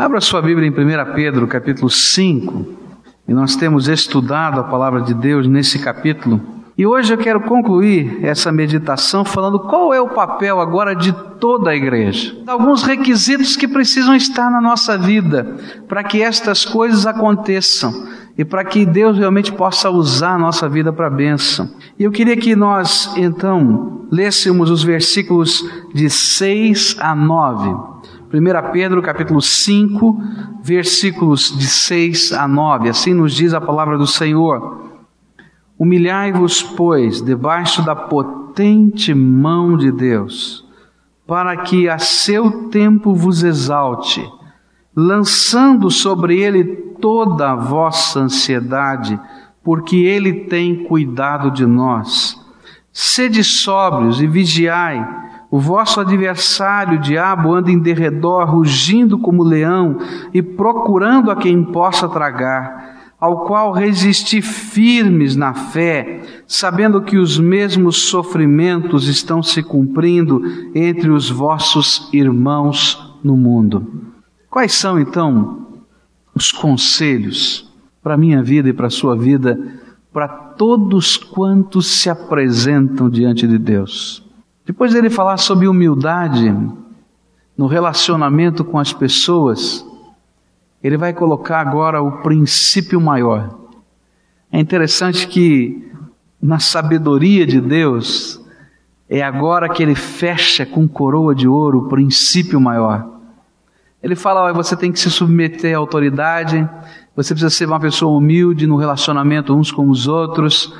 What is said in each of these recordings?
Abra sua Bíblia em 1 Pedro, capítulo 5, e nós temos estudado a palavra de Deus nesse capítulo. E hoje eu quero concluir essa meditação falando qual é o papel agora de toda a igreja. Alguns requisitos que precisam estar na nossa vida para que estas coisas aconteçam e para que Deus realmente possa usar a nossa vida para a bênção. E eu queria que nós, então, lêssemos os versículos de 6 a 9 1 Pedro capítulo 5, versículos de 6 a 9. Assim nos diz a palavra do Senhor. Humilhai-vos, pois, debaixo da potente mão de Deus, para que a seu tempo vos exalte, lançando sobre ele toda a vossa ansiedade, porque ele tem cuidado de nós. Sede sóbrios e vigiai, o vosso adversário, o diabo, anda em derredor, rugindo como leão e procurando a quem possa tragar, ao qual resisti firmes na fé, sabendo que os mesmos sofrimentos estão se cumprindo entre os vossos irmãos no mundo. Quais são então os conselhos para a minha vida e para a sua vida, para todos quantos se apresentam diante de Deus? Depois dele falar sobre humildade no relacionamento com as pessoas, ele vai colocar agora o princípio maior. É interessante que na sabedoria de Deus, é agora que ele fecha com coroa de ouro o princípio maior. Ele fala: olha, você tem que se submeter à autoridade, você precisa ser uma pessoa humilde no relacionamento uns com os outros,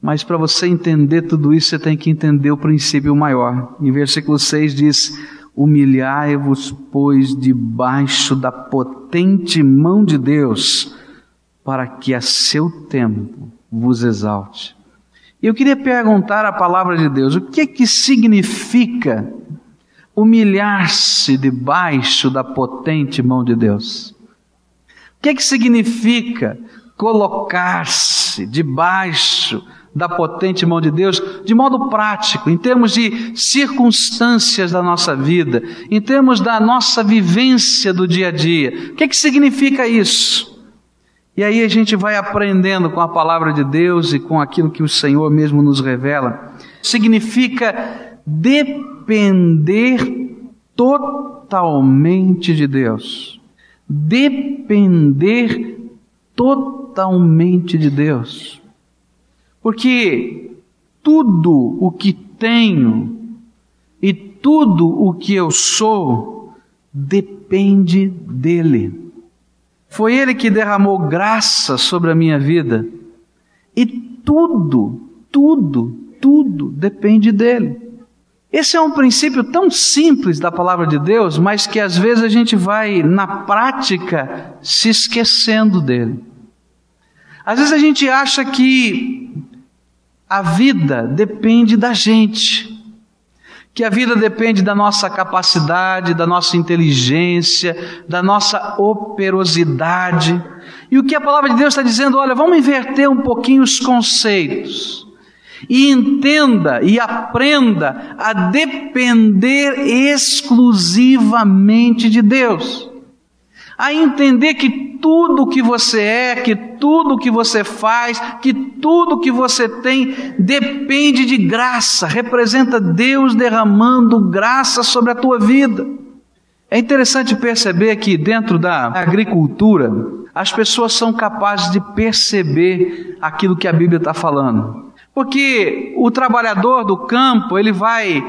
mas para você entender tudo isso, você tem que entender o princípio maior. Em versículo 6 diz: Humilhai-vos, pois, debaixo da potente mão de Deus, para que a seu tempo vos exalte. Eu queria perguntar a palavra de Deus: o que que significa humilhar-se debaixo da potente mão de Deus? O que que significa colocar-se debaixo da potente mão de Deus, de modo prático, em termos de circunstâncias da nossa vida, em termos da nossa vivência do dia a dia. O que, é que significa isso? E aí a gente vai aprendendo com a palavra de Deus e com aquilo que o Senhor mesmo nos revela. Significa depender totalmente de Deus. Depender totalmente de Deus. Porque tudo o que tenho e tudo o que eu sou depende dele. Foi ele que derramou graça sobre a minha vida. E tudo, tudo, tudo depende dele. Esse é um princípio tão simples da palavra de Deus, mas que às vezes a gente vai, na prática, se esquecendo dele. Às vezes a gente acha que a vida depende da gente. Que a vida depende da nossa capacidade, da nossa inteligência, da nossa operosidade. E o que a palavra de Deus está dizendo, olha, vamos inverter um pouquinho os conceitos. E entenda e aprenda a depender exclusivamente de Deus. A entender que tudo que você é, que tudo que você faz, que tudo que você tem depende de graça, representa Deus derramando graça sobre a tua vida. É interessante perceber que dentro da agricultura, as pessoas são capazes de perceber aquilo que a Bíblia está falando. Porque o trabalhador do campo, ele vai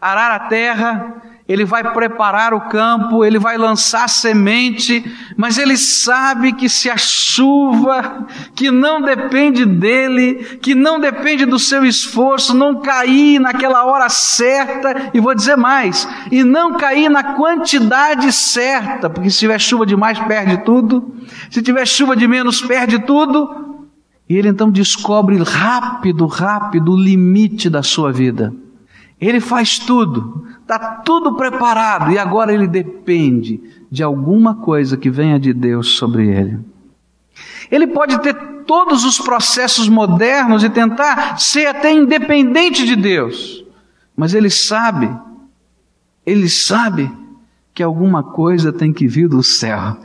arar a terra, ele vai preparar o campo, ele vai lançar semente, mas ele sabe que se a chuva, que não depende dele, que não depende do seu esforço, não cair naquela hora certa, e vou dizer mais, e não cair na quantidade certa, porque se tiver chuva demais, perde tudo, se tiver chuva de menos, perde tudo, e ele então descobre rápido, rápido o limite da sua vida. Ele faz tudo, está tudo preparado e agora ele depende de alguma coisa que venha de Deus sobre ele. Ele pode ter todos os processos modernos e tentar ser até independente de Deus, mas ele sabe, ele sabe que alguma coisa tem que vir do céu,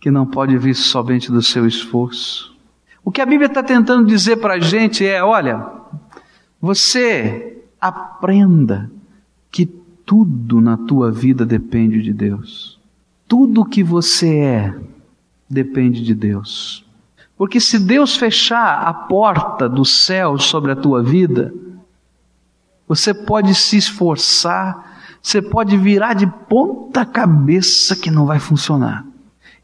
que não pode vir somente do seu esforço. O que a Bíblia está tentando dizer para a gente é: olha, você aprenda que tudo na tua vida depende de Deus. Tudo que você é depende de Deus. Porque se Deus fechar a porta do céu sobre a tua vida, você pode se esforçar, você pode virar de ponta cabeça que não vai funcionar.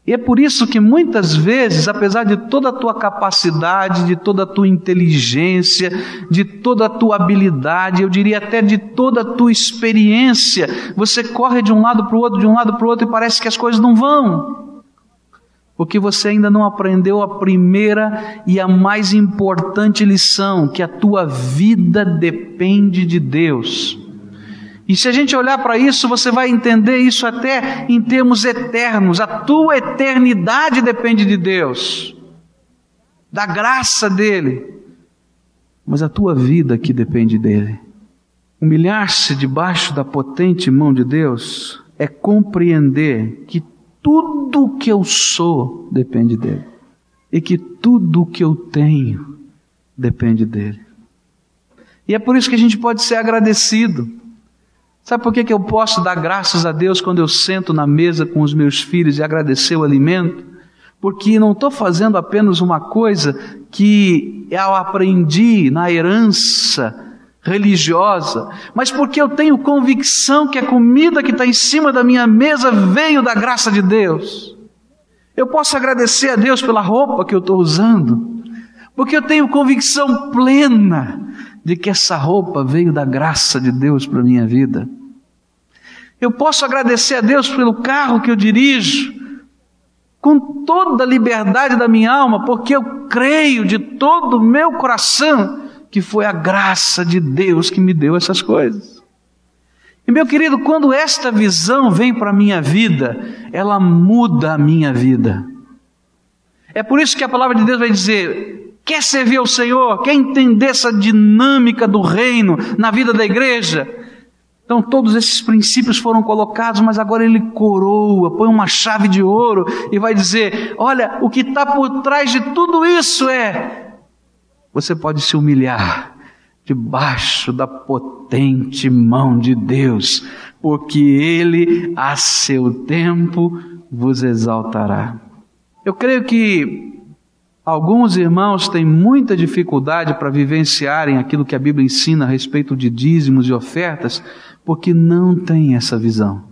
E é por isso que muitas vezes, apesar de toda a tua capacidade, de toda a tua inteligência, de toda a tua habilidade, eu diria até de toda a tua experiência, você corre de um lado para o outro, de um lado para o outro e parece que as coisas não vão. Porque você ainda não aprendeu a primeira e a mais importante lição, que a tua vida depende de Deus. E se a gente olhar para isso, você vai entender isso até em termos eternos. A tua eternidade depende de Deus, da graça dEle, mas a tua vida que depende dEle. Humilhar-se debaixo da potente mão de Deus é compreender que tudo que eu sou depende dEle e que tudo que eu tenho depende dEle. E é por isso que a gente pode ser agradecido. Sabe por que, que eu posso dar graças a Deus quando eu sento na mesa com os meus filhos e agradecer o alimento? Porque não estou fazendo apenas uma coisa que eu aprendi na herança religiosa, mas porque eu tenho convicção que a comida que está em cima da minha mesa veio da graça de Deus. Eu posso agradecer a Deus pela roupa que eu estou usando, porque eu tenho convicção plena de que essa roupa veio da graça de Deus para a minha vida. Eu posso agradecer a Deus pelo carro que eu dirijo, com toda a liberdade da minha alma, porque eu creio de todo o meu coração que foi a graça de Deus que me deu essas coisas. E meu querido, quando esta visão vem para a minha vida, ela muda a minha vida. É por isso que a palavra de Deus vai dizer: Quer servir ao Senhor? Quer entender essa dinâmica do reino na vida da igreja? Então, todos esses princípios foram colocados, mas agora ele coroa, põe uma chave de ouro e vai dizer: Olha, o que está por trás de tudo isso é. Você pode se humilhar debaixo da potente mão de Deus, porque Ele, a seu tempo, vos exaltará. Eu creio que Alguns irmãos têm muita dificuldade para vivenciarem aquilo que a Bíblia ensina a respeito de dízimos e ofertas, porque não tem essa visão.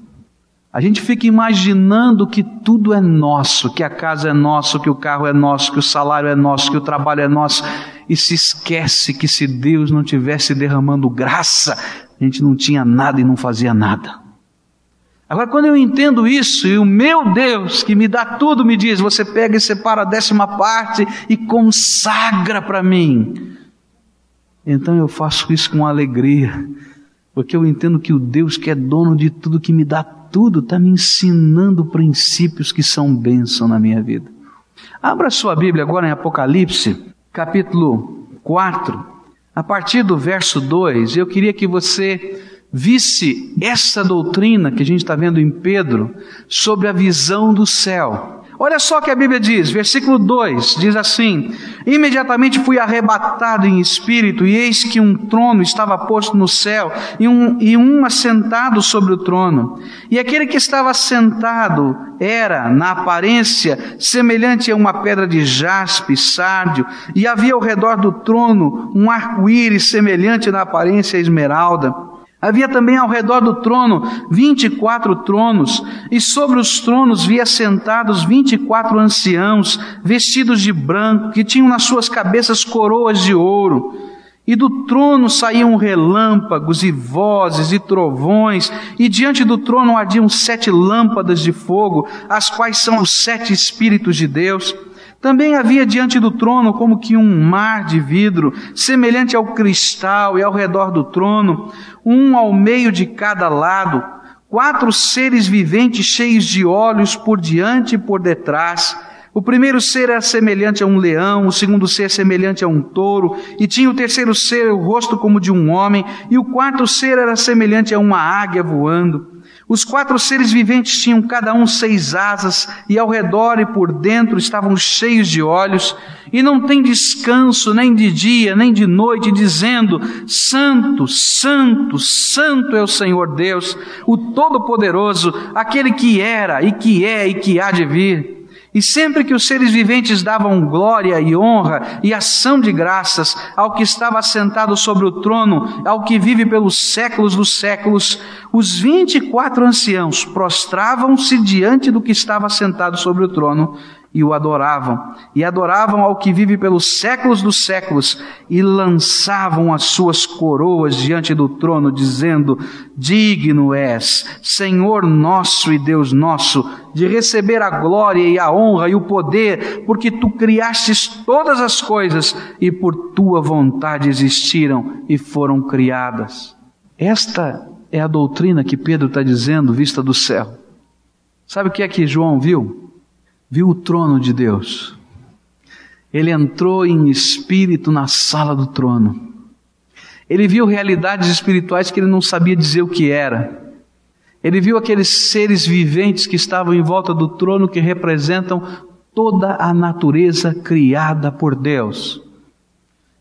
A gente fica imaginando que tudo é nosso, que a casa é nossa, que o carro é nosso, que o salário é nosso, que o trabalho é nosso, e se esquece que se Deus não tivesse derramando graça, a gente não tinha nada e não fazia nada. Agora, quando eu entendo isso, e o meu Deus, que me dá tudo, me diz: você pega e separa a décima parte e consagra para mim. Então eu faço isso com alegria, porque eu entendo que o Deus que é dono de tudo, que me dá tudo, está me ensinando princípios que são bênção na minha vida. Abra sua Bíblia agora em Apocalipse, capítulo 4, a partir do verso 2. Eu queria que você visse essa doutrina que a gente está vendo em Pedro sobre a visão do céu. Olha só o que a Bíblia diz, versículo 2 diz assim: Imediatamente fui arrebatado em espírito, e eis que um trono estava posto no céu, e um, e um assentado sobre o trono. E aquele que estava sentado era, na aparência, semelhante a uma pedra de jaspe, sárdio, e havia ao redor do trono um arco-íris semelhante na aparência a esmeralda. Havia também ao redor do trono vinte e quatro tronos, e sobre os tronos via sentados vinte e quatro anciãos, vestidos de branco, que tinham nas suas cabeças coroas de ouro. E do trono saíam relâmpagos e vozes e trovões, e diante do trono ardiam sete lâmpadas de fogo, as quais são os sete Espíritos de Deus. Também havia diante do trono como que um mar de vidro, semelhante ao cristal, e ao redor do trono, um ao meio de cada lado, quatro seres viventes cheios de olhos por diante e por detrás. O primeiro ser era semelhante a um leão, o segundo ser semelhante a um touro, e tinha o terceiro ser o rosto como de um homem, e o quarto ser era semelhante a uma águia voando. Os quatro seres viventes tinham cada um seis asas, e ao redor e por dentro estavam cheios de olhos, e não tem descanso nem de dia, nem de noite, dizendo: Santo, Santo, Santo é o Senhor Deus, o Todo-Poderoso, aquele que era, e que é, e que há de vir. E sempre que os seres viventes davam glória e honra e ação de graças ao que estava assentado sobre o trono, ao que vive pelos séculos dos séculos, os vinte e quatro anciãos prostravam-se diante do que estava assentado sobre o trono e o adoravam, e adoravam ao que vive pelos séculos dos séculos, e lançavam as suas coroas diante do trono, dizendo: Digno és, Senhor nosso e Deus nosso, de receber a glória e a honra e o poder, porque tu criastes todas as coisas e por tua vontade existiram e foram criadas. Esta é a doutrina que Pedro está dizendo, vista do céu. Sabe o que é que João viu? Viu o trono de Deus. Ele entrou em espírito na sala do trono. Ele viu realidades espirituais que ele não sabia dizer o que era. Ele viu aqueles seres viventes que estavam em volta do trono que representam toda a natureza criada por Deus.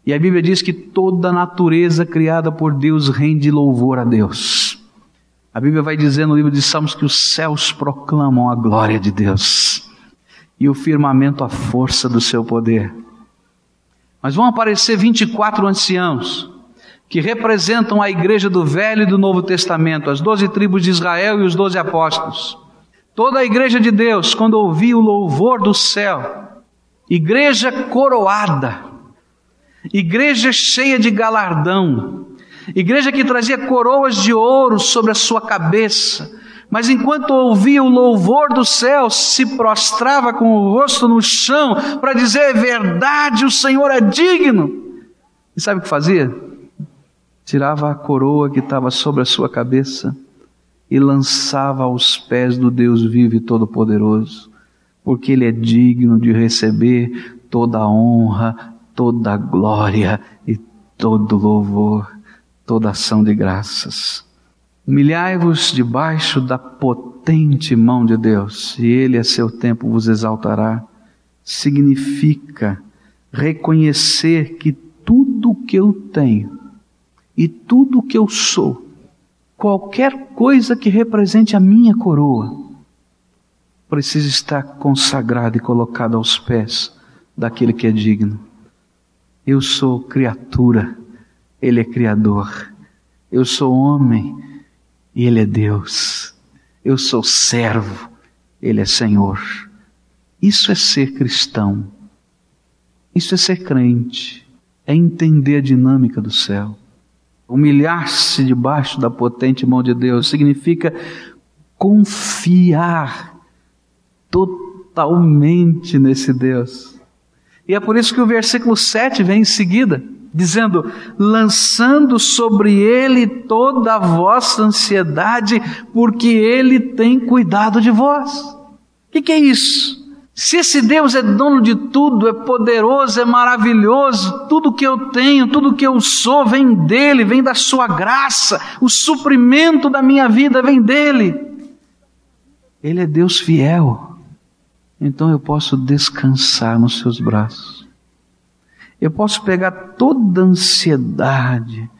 E a Bíblia diz que toda a natureza criada por Deus rende louvor a Deus. A Bíblia vai dizer no livro de Salmos que os céus proclamam a glória de Deus e o firmamento a força do seu poder. Mas vão aparecer 24 anciãos que representam a igreja do Velho e do Novo Testamento, as doze tribos de Israel e os doze apóstolos. Toda a igreja de Deus, quando ouvia o louvor do céu, igreja coroada, igreja cheia de galardão, igreja que trazia coroas de ouro sobre a sua cabeça, mas enquanto ouvia o louvor do céu, se prostrava com o rosto no chão para dizer: é verdade, o Senhor é digno. E sabe o que fazia? Tirava a coroa que estava sobre a sua cabeça e lançava aos pés do Deus vivo e todo-poderoso, porque Ele é digno de receber toda a honra, toda a glória e todo louvor, toda ação de graças. Humilhai-vos debaixo da potente mão de Deus, e Ele a seu tempo vos exaltará. Significa reconhecer que tudo que eu tenho e tudo que eu sou, qualquer coisa que represente a minha coroa, precisa estar consagrado e colocado aos pés daquele que é digno. Eu sou criatura, Ele é Criador. Eu sou homem, e Ele é Deus. Eu sou servo, Ele é Senhor. Isso é ser cristão. Isso é ser crente. É entender a dinâmica do céu. Humilhar-se debaixo da potente mão de Deus significa confiar totalmente nesse Deus. E é por isso que o versículo 7 vem em seguida dizendo: lançando sobre ele toda a vossa ansiedade, porque ele tem cuidado de vós. O que, que é isso? Se esse Deus é dono de tudo, é poderoso, é maravilhoso, tudo que eu tenho, tudo que eu sou vem dele, vem da sua graça, o suprimento da minha vida vem dele. Ele é Deus fiel, então eu posso descansar nos seus braços. Eu posso pegar toda a ansiedade,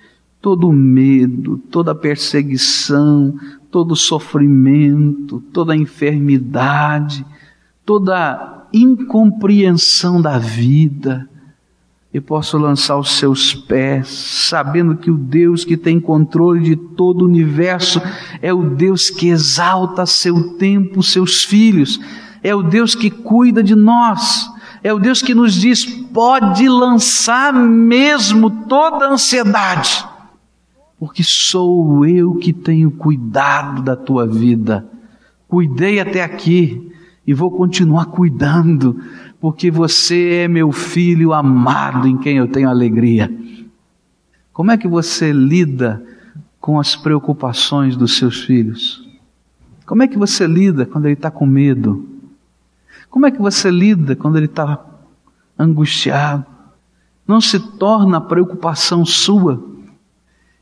todo o medo, toda a perseguição, todo o sofrimento, toda a enfermidade, toda a incompreensão da vida. Eu posso lançar os seus pés, sabendo que o Deus que tem controle de todo o universo é o Deus que exalta a seu tempo seus filhos, é o Deus que cuida de nós. É o Deus que nos diz: pode lançar mesmo toda a ansiedade, porque sou eu que tenho cuidado da tua vida. Cuidei até aqui e vou continuar cuidando, porque você é meu filho amado em quem eu tenho alegria. Como é que você lida com as preocupações dos seus filhos? Como é que você lida quando ele está com medo? Como é que você lida quando ele está angustiado? Não se torna preocupação sua.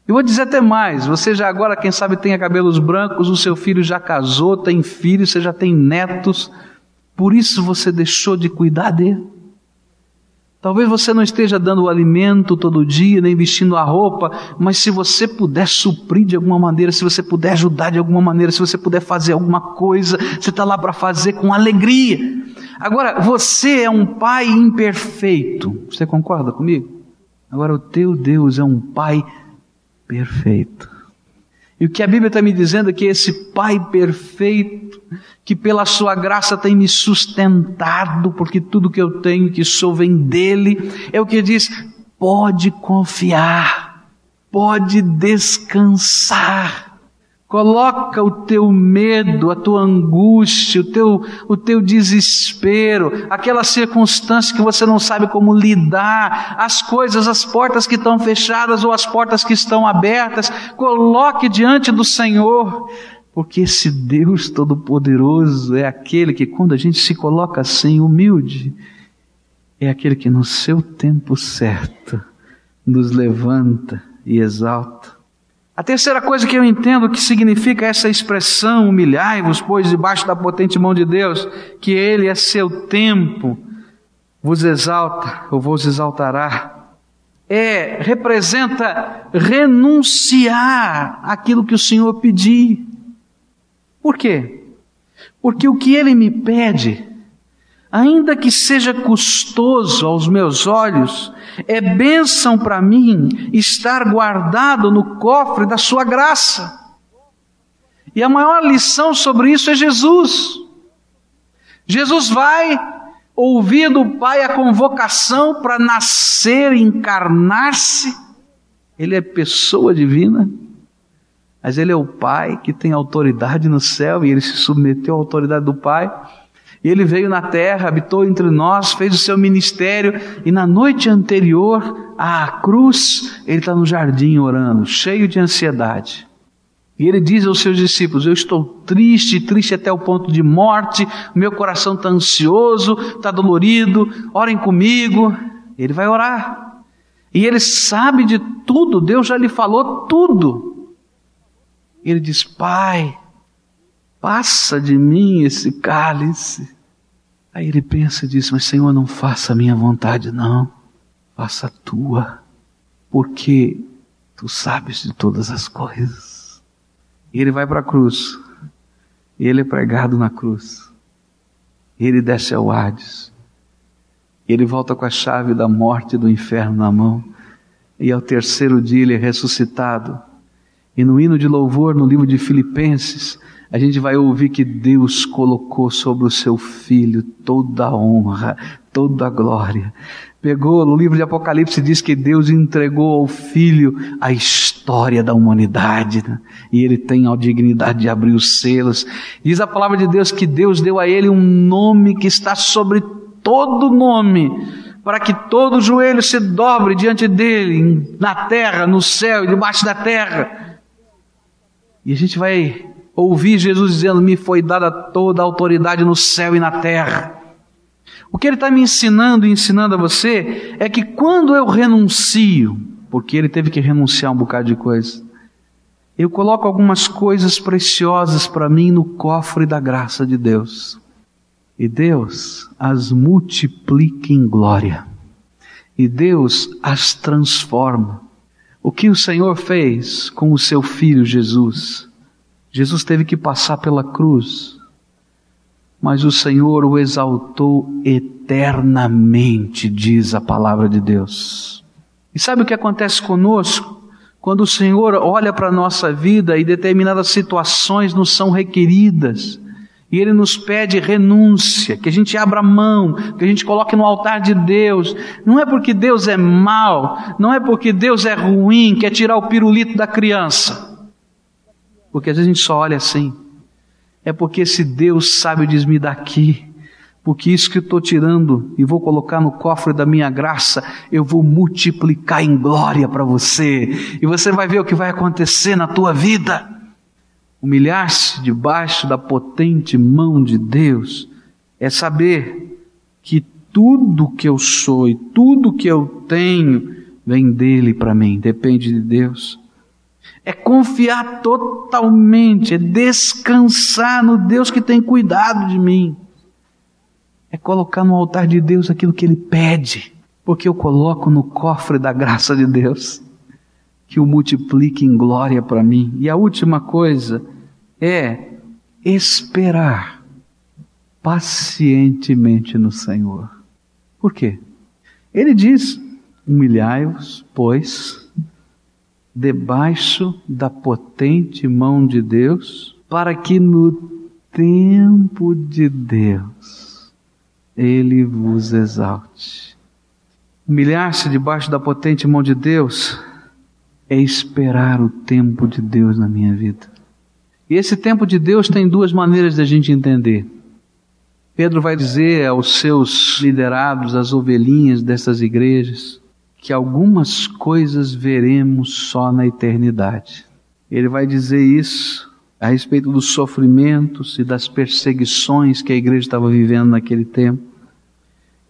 Eu vou dizer até mais: você já agora, quem sabe, tem cabelos brancos, o seu filho já casou, tem filhos, você já tem netos, por isso você deixou de cuidar dele. Talvez você não esteja dando o alimento todo dia, nem vestindo a roupa, mas se você puder suprir de alguma maneira, se você puder ajudar de alguma maneira, se você puder fazer alguma coisa, você está lá para fazer com alegria. Agora, você é um pai imperfeito, você concorda comigo? Agora, o teu Deus é um pai perfeito. E o que a Bíblia está me dizendo é que esse Pai perfeito, que pela Sua graça tem me sustentado, porque tudo que eu tenho, que sou, vem dele, é o que diz: pode confiar, pode descansar. Coloca o teu medo, a tua angústia, o teu, o teu desespero, aquela circunstância que você não sabe como lidar, as coisas, as portas que estão fechadas ou as portas que estão abertas, coloque diante do Senhor, porque esse Deus Todo-Poderoso é aquele que, quando a gente se coloca assim, humilde, é aquele que no seu tempo certo nos levanta e exalta a terceira coisa que eu entendo que significa essa expressão, humilhai-vos, pois, debaixo da potente mão de Deus, que Ele é seu tempo, vos exalta ou vos exaltará, é, representa renunciar aquilo que o Senhor pedir. Por quê? Porque o que Ele me pede, ainda que seja custoso aos meus olhos, é bênção para mim estar guardado no cofre da Sua graça. E a maior lição sobre isso é Jesus. Jesus vai ouvir do Pai a convocação para nascer, encarnar-se. Ele é pessoa divina, mas Ele é o Pai que tem autoridade no céu e ele se submeteu à autoridade do Pai. E ele veio na terra, habitou entre nós, fez o seu ministério, e na noite anterior à cruz, ele está no jardim orando, cheio de ansiedade. E ele diz aos seus discípulos: Eu estou triste, triste até o ponto de morte, meu coração está ansioso, está dolorido, orem comigo. Ele vai orar. E ele sabe de tudo, Deus já lhe falou tudo. Ele diz: Pai, Passa de mim esse cálice. Aí ele pensa e diz: Mas Senhor, não faça a minha vontade, não. Faça a tua. Porque tu sabes de todas as coisas. E ele vai para a cruz. Ele é pregado na cruz. Ele desce ao Hades. Ele volta com a chave da morte e do inferno na mão. E ao terceiro dia ele é ressuscitado. E no hino de louvor, no livro de Filipenses, a gente vai ouvir que Deus colocou sobre o seu filho toda a honra, toda a glória. Pegou, no livro de Apocalipse diz que Deus entregou ao filho a história da humanidade, né? e ele tem a dignidade de abrir os selos. Diz a palavra de Deus que Deus deu a ele um nome que está sobre todo nome, para que todo joelho se dobre diante dele, na terra, no céu e debaixo da terra. E a gente vai Ouvi Jesus dizendo: Me foi dada toda a autoridade no céu e na terra. O que ele está me ensinando e ensinando a você é que quando eu renuncio, porque ele teve que renunciar um bocado de coisa, eu coloco algumas coisas preciosas para mim no cofre da graça de Deus. E Deus as multiplica em glória. E Deus as transforma. O que o Senhor fez com o seu filho Jesus? Jesus teve que passar pela cruz, mas o Senhor o exaltou eternamente, diz a palavra de Deus. E sabe o que acontece conosco? Quando o Senhor olha para a nossa vida e determinadas situações nos são requeridas, e Ele nos pede renúncia, que a gente abra mão, que a gente coloque no altar de Deus. Não é porque Deus é mau, não é porque Deus é ruim, quer tirar o pirulito da criança. Porque às vezes a gente só olha assim. É porque esse Deus sabe diz-me daqui. Porque isso que eu estou tirando e vou colocar no cofre da minha graça, eu vou multiplicar em glória para você. E você vai ver o que vai acontecer na tua vida. Humilhar-se debaixo da potente mão de Deus é saber que tudo que eu sou e tudo que eu tenho vem dele para mim, depende de Deus. É confiar totalmente, é descansar no Deus que tem cuidado de mim, é colocar no altar de Deus aquilo que Ele pede, porque eu coloco no cofre da graça de Deus, que o multiplique em glória para mim. E a última coisa é esperar pacientemente no Senhor. Por quê? Ele diz: humilhai-vos, pois, debaixo da potente mão de Deus, para que no tempo de Deus ele vos exalte. Humilhar-se debaixo da potente mão de Deus é esperar o tempo de Deus na minha vida. E esse tempo de Deus tem duas maneiras de a gente entender. Pedro vai dizer aos seus liderados, às ovelhinhas dessas igrejas, que algumas coisas veremos só na eternidade. Ele vai dizer isso a respeito dos sofrimentos e das perseguições que a igreja estava vivendo naquele tempo.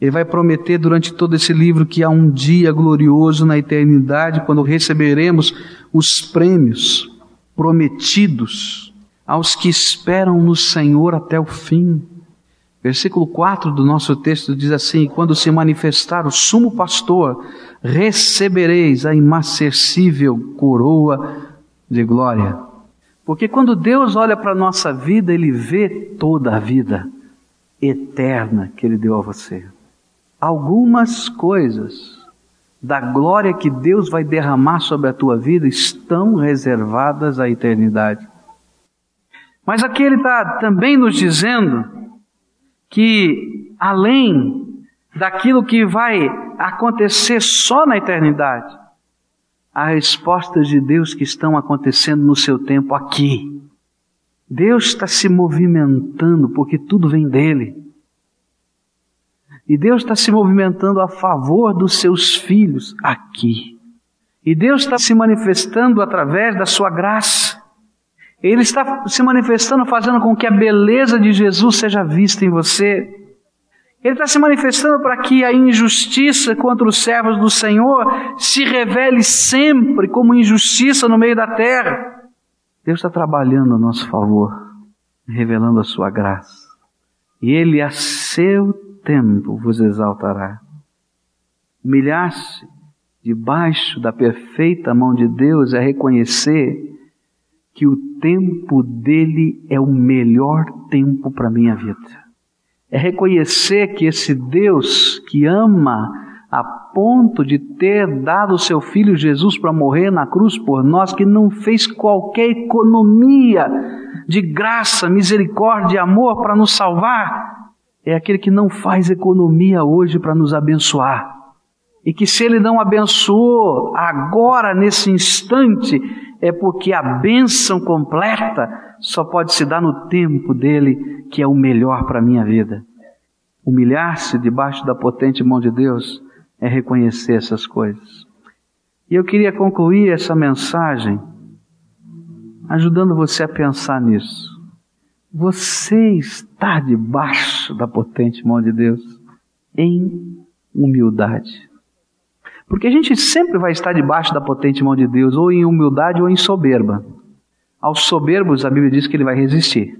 Ele vai prometer durante todo esse livro que há um dia glorioso na eternidade, quando receberemos os prêmios prometidos aos que esperam no Senhor até o fim. Versículo 4 do nosso texto diz assim: Quando se manifestar o sumo pastor, recebereis a imacessível coroa de glória. Porque quando Deus olha para a nossa vida, Ele vê toda a vida eterna que Ele deu a você. Algumas coisas da glória que Deus vai derramar sobre a tua vida estão reservadas à eternidade. Mas aqui Ele está também nos dizendo que além daquilo que vai acontecer só na eternidade, há respostas de Deus que estão acontecendo no seu tempo aqui. Deus está se movimentando porque tudo vem dele. E Deus está se movimentando a favor dos seus filhos aqui. E Deus está se manifestando através da sua graça. Ele está se manifestando, fazendo com que a beleza de Jesus seja vista em você. Ele está se manifestando para que a injustiça contra os servos do Senhor se revele sempre como injustiça no meio da terra. Deus está trabalhando a nosso favor, revelando a sua graça. E Ele, a seu tempo, vos exaltará. Humilhar-se debaixo da perfeita mão de Deus é reconhecer que o tempo dele é o melhor tempo para a minha vida. É reconhecer que esse Deus que ama a ponto de ter dado o seu filho Jesus para morrer na cruz por nós, que não fez qualquer economia de graça, misericórdia e amor para nos salvar, é aquele que não faz economia hoje para nos abençoar. E que se ele não abençoou agora, nesse instante, é porque a bênção completa só pode se dar no tempo dele, que é o melhor para a minha vida. Humilhar-se debaixo da potente mão de Deus é reconhecer essas coisas. E eu queria concluir essa mensagem ajudando você a pensar nisso. Você está debaixo da potente mão de Deus em humildade. Porque a gente sempre vai estar debaixo da potente mão de Deus, ou em humildade ou em soberba. Aos soberbos, a Bíblia diz que ele vai resistir.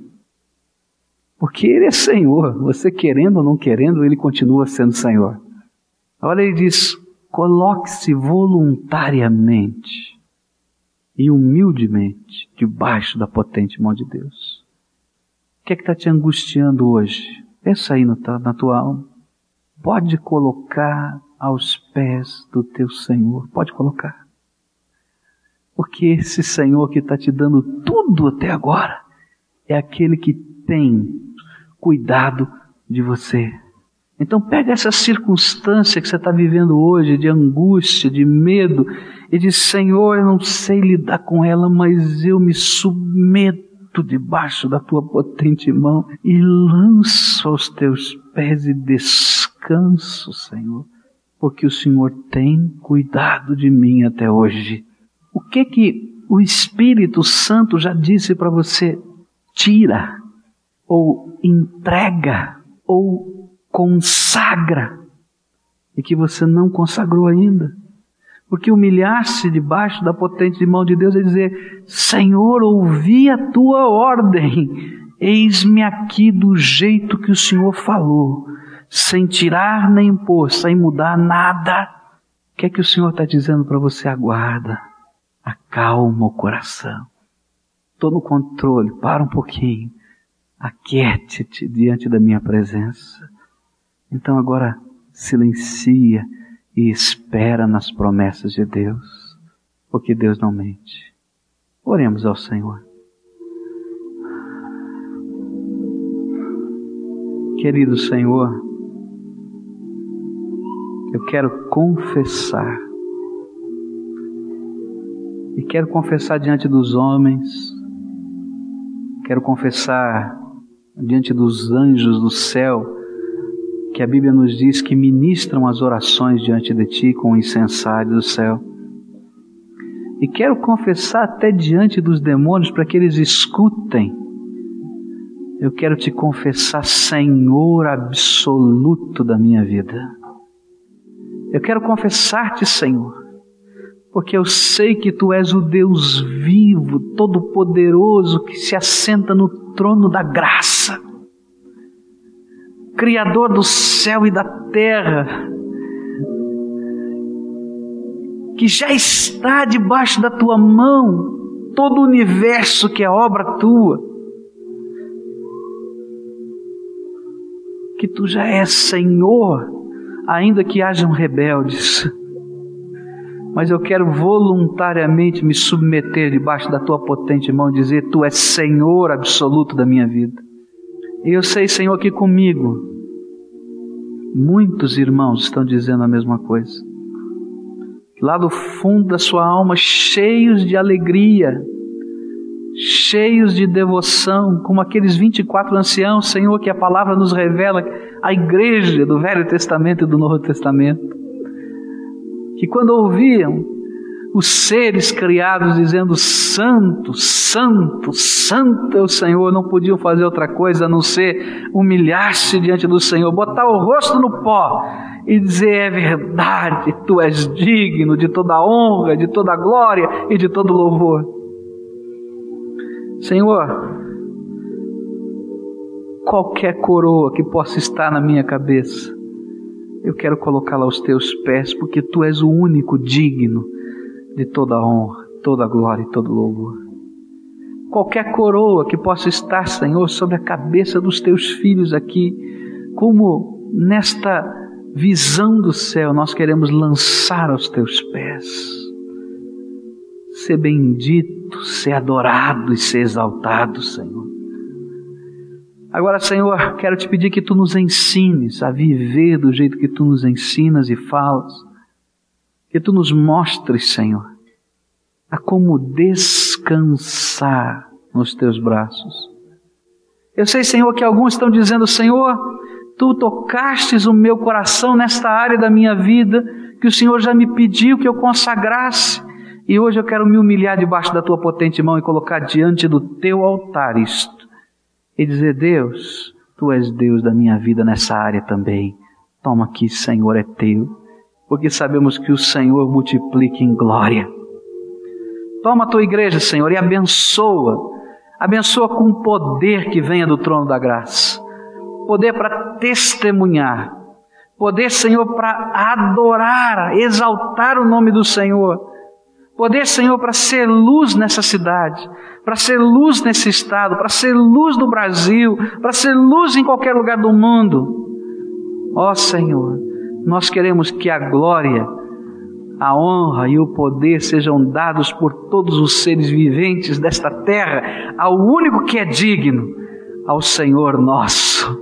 Porque ele é Senhor, você querendo ou não querendo, ele continua sendo Senhor. Olha, ele diz: coloque-se voluntariamente e humildemente debaixo da potente mão de Deus. O que é que está te angustiando hoje? Pensa aí na tua alma. Pode colocar aos pés do teu Senhor. Pode colocar. Porque esse Senhor que está te dando tudo até agora é aquele que tem cuidado de você. Então pega essa circunstância que você está vivendo hoje, de angústia, de medo, e diz, Senhor, eu não sei lidar com ela, mas eu me submeto debaixo da tua potente mão e lanço aos teus pés e descanso, Senhor porque o Senhor tem cuidado de mim até hoje. O que que o Espírito Santo já disse para você? Tira, ou entrega, ou consagra, e que você não consagrou ainda. Porque humilhar-se debaixo da potente mão de Deus é dizer: Senhor, ouvi a tua ordem, eis-me aqui do jeito que o Senhor falou, sem tirar nem pôr, sem mudar nada. O que é que o Senhor está dizendo para você? Aguarda, acalma o coração. Estou no controle, para um pouquinho, aquiete-te diante da minha presença. Então agora silencia e espera nas promessas de Deus, porque Deus não mente. Oremos ao Senhor. Querido Senhor, eu quero confessar, e quero confessar diante dos homens, quero confessar diante dos anjos do céu, que a Bíblia nos diz que ministram as orações diante de ti com o incensário do céu. E quero confessar até diante dos demônios para que eles escutem. Eu quero te confessar, Senhor absoluto da minha vida. Eu quero confessar-te, Senhor, porque eu sei que tu és o Deus vivo, todo-poderoso, que se assenta no trono da graça Criador do céu e da terra, que já está debaixo da tua mão, todo o universo que é obra tua, que tu já és Senhor, ainda que hajam rebeldes. Mas eu quero voluntariamente me submeter debaixo da tua potente mão e dizer: Tu és Senhor absoluto da minha vida. E eu sei, Senhor, que comigo muitos irmãos estão dizendo a mesma coisa. Lá do fundo da sua alma, cheios de alegria, cheios de devoção, como aqueles 24 anciãos, Senhor, que a palavra nos revela, a igreja do Velho Testamento e do Novo Testamento, que quando ouviam os seres criados dizendo: Santo, Santo, Santo é o Senhor, não podiam fazer outra coisa a não ser humilhar-se diante do Senhor, botar o rosto no pó e dizer: É verdade, tu és digno de toda honra, de toda glória e de todo louvor. Senhor, qualquer coroa que possa estar na minha cabeça, eu quero colocá-la aos teus pés, porque tu és o único digno de toda honra, toda glória e todo louvor. Qualquer coroa que possa estar, Senhor, sobre a cabeça dos teus filhos aqui, como nesta visão do céu nós queremos lançar aos teus pés. Ser bendito, ser adorado e ser exaltado, Senhor. Agora, Senhor, quero te pedir que tu nos ensines a viver do jeito que tu nos ensinas e falas que tu nos mostres, Senhor, a como descansar nos teus braços. Eu sei, Senhor, que alguns estão dizendo, Senhor, tu tocastes o meu coração nesta área da minha vida, que o Senhor já me pediu que eu consagrasse, e hoje eu quero me humilhar debaixo da tua potente mão e colocar diante do teu altar isto, e dizer, Deus, tu és Deus da minha vida nessa área também. Toma aqui, Senhor, é teu porque sabemos que o Senhor multiplica em glória. Toma a tua igreja, Senhor, e abençoa. Abençoa com o poder que venha do trono da graça. Poder para testemunhar. Poder, Senhor, para adorar, exaltar o nome do Senhor. Poder, Senhor, para ser luz nessa cidade, para ser luz nesse estado, para ser luz no Brasil, para ser luz em qualquer lugar do mundo. Ó Senhor, nós queremos que a glória, a honra e o poder sejam dados por todos os seres viventes desta terra, ao único que é digno, ao Senhor nosso,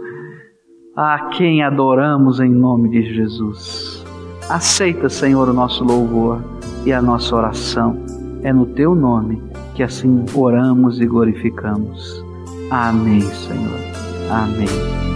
a quem adoramos em nome de Jesus. Aceita, Senhor, o nosso louvor e a nossa oração. É no teu nome que assim oramos e glorificamos. Amém, Senhor. Amém.